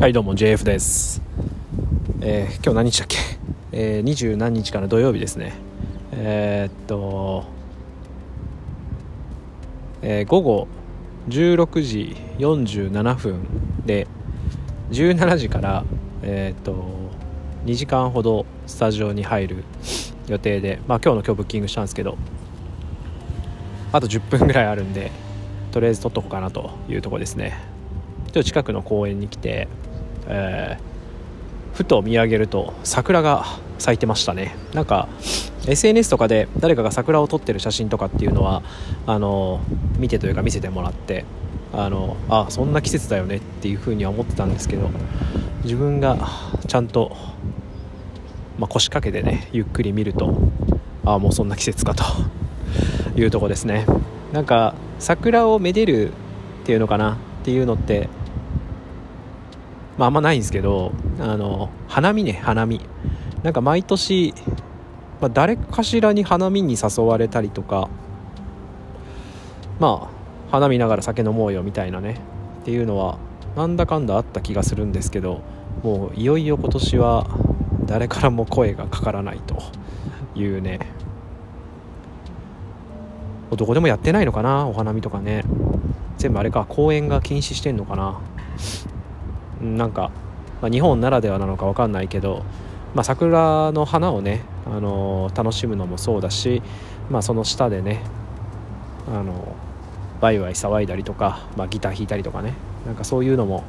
はいどうも JF です、えー今日何日だっけ、えー、20何日かの土曜日ですね。えーっと、えー午後16時47分で17時からえっと2時間ほどスタジオに入る予定でまあ今日の今日ブッキングしたんですけどあと10分ぐらいあるんでとりあえず撮っとこうかなというところですね。ちょっと近くの公園に来てえーふと見上げると桜が咲いてましたね。なんか SNS とかで誰かが桜を撮ってる写真とかっていうのはあの見てというか見せてもらってあのあそんな季節だよねっていうふうには思ってたんですけど自分がちゃんと、まあ、腰掛けてねゆっくり見るとあもうそんな季節かというとこですね。なんか桜をめでるっていうのかなっていうのってまあ、あんまないんですけどあの花見ね花見。なんか毎年、まあ、誰かしらに花見に誘われたりとかまあ花見ながら酒飲もうよみたいなねっていうのはなんだかんだあった気がするんですけどもういよいよ今年は誰からも声がかからないというね。どこでもやってないのかなお花見とかね。全部あれか公園が禁止してんのかな。なんか、まあ、日本ならではなのか分かんないけど、まあ、桜の花をね、あの楽しむのもそうだし、まあ、その下でね、あのワイワイ騒いだりとか、まあ、ギター弾いたりとかねなんかそういうのも、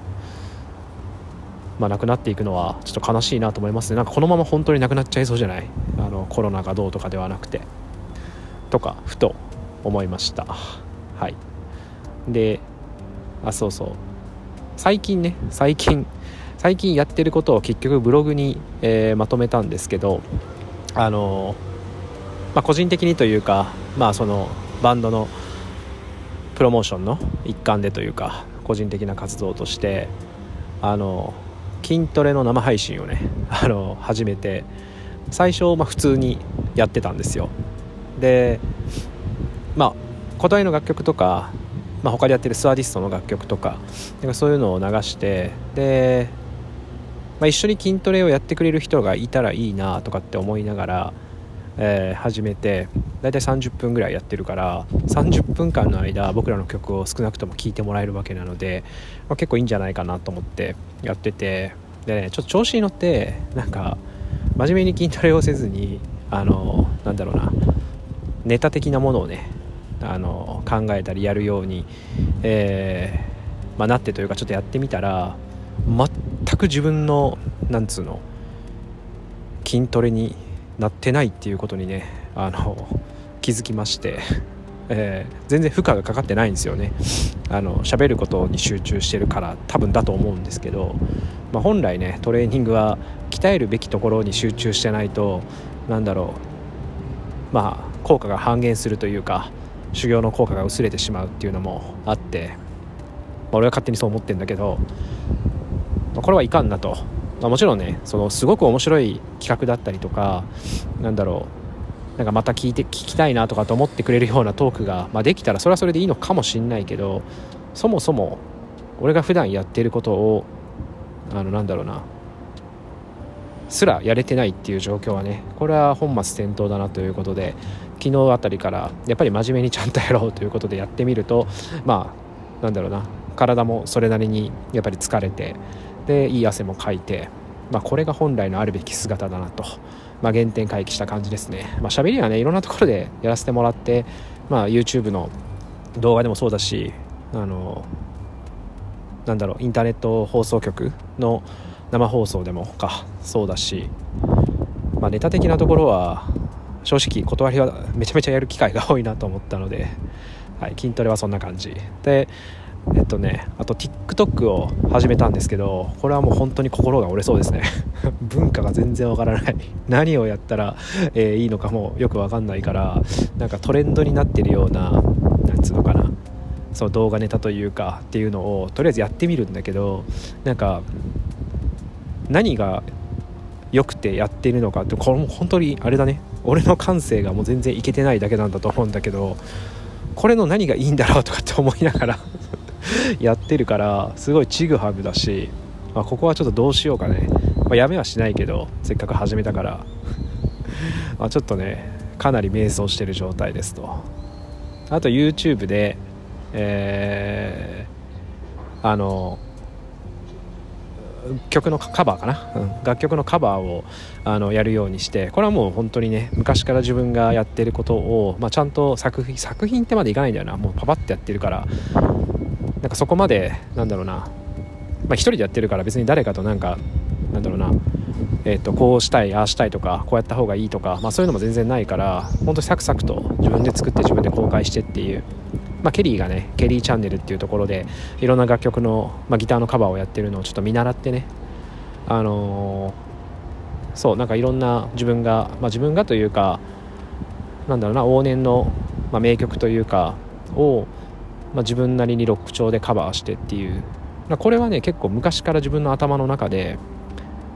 まあ、なくなっていくのはちょっと悲しいなと思いますね。なんかこのまま本当になくなっちゃいそうじゃない？あのコロナがどうとかではなくて。とかふと思いました。はい。であそうそう。最近ね最近最近やってることを結局ブログに、えーまとめたんですけどあのまあ、個人的にというか、まあ、そのバンドのプロモーションの一環でというか個人的な活動としてあの筋トレの生配信をねあの始めて最初、まあ、普通にやってたんですよ。でまあ答えの楽曲とかまあ、他でやってるスワディストの楽曲とかなんかそういうのを流してで、まあ、一緒に筋トレをやってくれる人がいたらいいなとかって思いながら、えー始めて大体30分ぐらいやってるから30分間の間僕らの曲を少なくとも聴いてもらえるわけなので、まあ、結構いいんじゃないかなと思ってやっててでねちょっと調子に乗ってなんか真面目に筋トレをせずにあのなんだろうなネタ的なものをねあの考えたりやるように、えーまあ、なってというかちょっとやってみたら全く自分のなんつうの筋トレになってないっていうことにねあの気づきまして、えー全然負荷がかかってないんですよね。あの喋ることに集中してるから多分だと思うんですけど、まあ、本来ねトレーニングは鍛えるべきところに集中してないとなんだろうまあ効果が半減するというか修行の効果が薄れてしまうっていうのもあって、まあ俺は勝手にそう思ってるんだけど、まあこれはいかんなと、まあもちろんねそのすごく面白い企画だったりとかなんだろうなんかまた聞いて聞きたいなとかと思ってくれるようなトークが、まあ、できたらそれはそれでいいのかもしんないけどそもそも俺が普段やってることをあのなんだろうなすらやれてないっていう状況はねこれは本末転倒だなということで昨日あたりからやっぱり真面目にちゃんとやろうということでやってみるとまあなんだろうな体もそれなりにやっぱり疲れてでいい汗もかいて、まあ、これが本来のあるべき姿だなと、まあ、原点回帰した感じですね、まあ、喋りはねいろんなところでやらせてもらって、まあ、YouTube の動画でもそうだしあのなんだろうインターネット放送局の生放送でもかそうだし、まあ、ネタ的なところは正直断りはめちゃめちゃやる機会が多いなと思ったので、はい、筋トレはそんな感じ。でえっとねあと TikTok を始めたんですけどこれはもう本当に心が折れそうですね。文化が全然わからない。何をやったら、えーいいのかもよくわかんないからなんかトレンドになってるようななんつうのかな。その動画ネタというかっていうのをとりあえずやってみるんだけどなんか何が良くてやってるのかってこれも本当にあれだね。俺の感性がもう全然いけてないだけなんだと思うんだけどこれの何がいいんだろうとかって思いながら やってるからすごいちぐはぐだしまあ、ここはちょっとどうしようかね、まあ、やめはしないけどせっかく始めたから。まちょっとねかなり迷走してる状態ですと。あと YouTube でえー、あの曲のカバーかな、うん、楽曲のカバーをあのやるようにしてこれはもう本当にね昔から自分がやってることを、まあ、ちゃんと作品作品ってまでいかないんだよな。もうパパってやってるから。なんかそこまでなんだろうな、まあ、一人でやってるから別に誰かとなんかなんだろうな。えーと、こうしたいああしたいとかこうやった方がいいとか、まあ、そういうのも全然ないから本当にサクサクと自分で作って自分で公開してっていう、まあ、ケリーがねケリーチャンネルっていうところでいろんな楽曲の、まあ、ギターのカバーをやってるのをちょっと見習ってね。あのー、そうなんかいろんな自分が、まあ、自分がというかなんだろうな往年の、まあ、名曲というかを、まあ、自分なりにロック調でカバーしてっていう。これはね結構昔から自分の頭の中で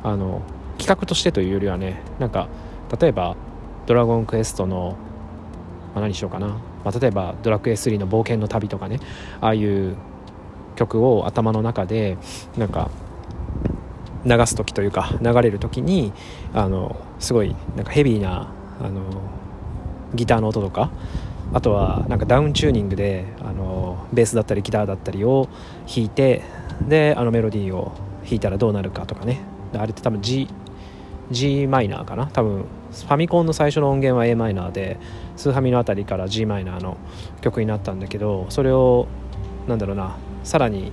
あの企画としてというよりはねなんか例えば「ドラゴンクエストの」まあ、何しようかな、まあ、例えば「ドラクエ3の冒険の旅」とかねああいう曲を頭の中でなんか流す時というか流れる時にあのすごいなんかヘビーなあのギターの音とかあとはなんかダウンチューニングであのベースだったりギターだったりを弾いてであのメロディーを弾いたらどうなるかとかね。あれって多分 G, G マイナーかな？多分ファミコンの最初の音源は a マイナーでスーハミのあたりから g マイナーの曲になったんだけどそれをなんだろうなさらに、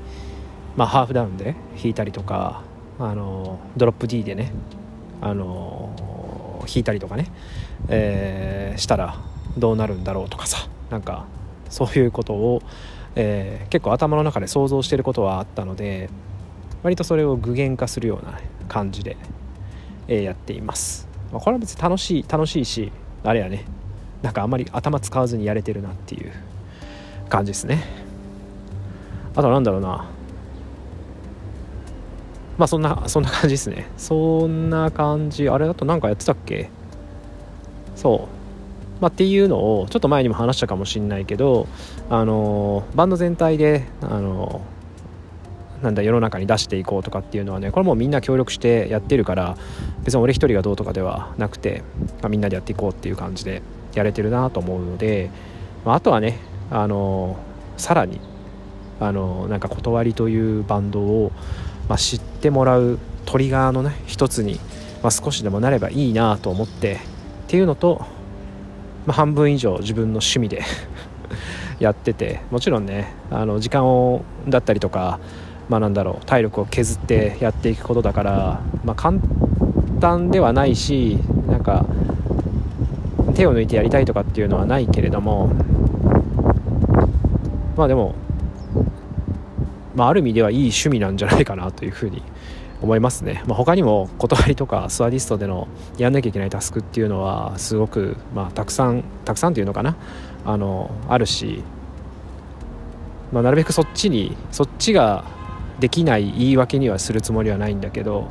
まあ、ハーフダウンで弾いたりとかあのドロップ D でねあの弾いたりとかね、えー、したらどうなるんだろうとかさなんかそういうことを、えー、結構頭の中で想像してることはあったので割とそれを具現化するような感じでえやっています、まあ、これは別に楽しい楽しいしあれやね。なんかあんまり頭使わずにやれてるなっていう感じですね。あとなんだろうな。まあそんなそんな感じですね。そんな感じ。あれだと何かやってたっけ？そう。まあ、っていうのをちょっと前にも話したかもしんないけどあのバンド全体であのなんだ世の中に出していこうとかっていうのはねこれもうみんな協力してやってるから別に俺一人がどうとかではなくて、まあ、みんなでやっていこうっていう感じでやれてるなと思うので、まあ、あとはねあのさらにあのなんか断りというバンドを、まあ、知ってもらうトリガーのね一つに、まあ、少しでもなればいいなと思ってっていうのと、まあ、半分以上自分の趣味で やっててもちろんねあの時間をだったりとかまあ、なんだろう体力を削ってやっていくことだから、まあ、簡単ではないしなんか手を抜いてやりたいとかっていうのはないけれどもまあでも、まあ、ある意味ではいい趣味なんじゃないかなというふうに思いますね、まあ、他にも断りとかスワディストでのやんなきゃいけないタスクっていうのはすごく、まあ、たくさんたくさんっていうのかなあのあるし、まあ、なるべくそっちにそっちができない言い訳にはするつもりはないんだけど、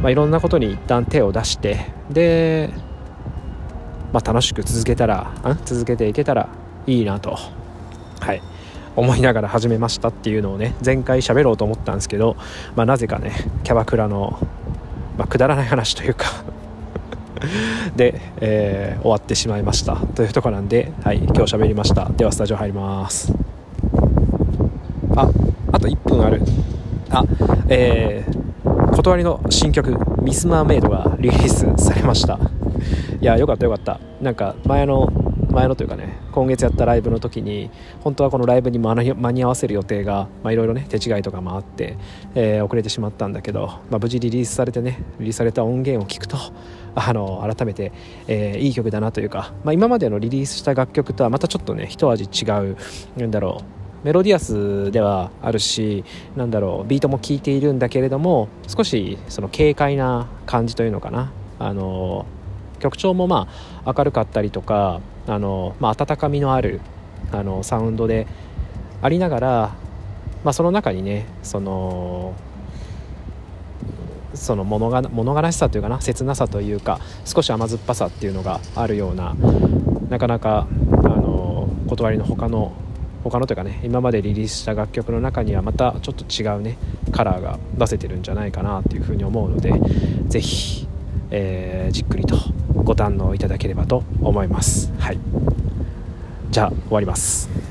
まあ、いろんなことに一旦手を出してで、まあ、楽しく続けたら続けていけたらいいなと、はい、思いながら始めましたっていうのをね前回喋ろうと思ったんですけど、まあ、なぜかねキャバクラの、まあ、くだらない話というかで、えー、終わってしまいました。というとこなんで、はい、今日喋りました。ではスタジオ入ります。と1分ある。あえー、断りの新曲「ミス・マーメイド」がリリースされました。いやよかったよかった。なんか前の前のというかね今月やったライブの時に本当はこのライブに間に合わせる予定がいろいろね手違いとかもあって、えー、遅れてしまったんだけど、まあ、無事リリースされてねリリースされた音源を聞くとあの改めて、えー、いい曲だなというか、まあ、今までのリリースした楽曲とはまたちょっとね一味違うなんだろうメロディアスではあるしなんだろうビートも効いているんだけれども少しその軽快な感じというのかな。あの曲調もまあ明るかったりとかあの、まあ、温かみのあるあのサウンドでありながら、まあ、その中にねそのその物が物悲しさというかな切なさというか少し甘酸っぱさっていうのがあるようななかなかあの断りの他の他のというかね今までリリースした楽曲の中にはまたちょっと違うねカラーが出せてるんじゃないかなっていうふうに思うので是非、えー、じっくりとご堪能いただければと思います。はい。じゃあ終わります。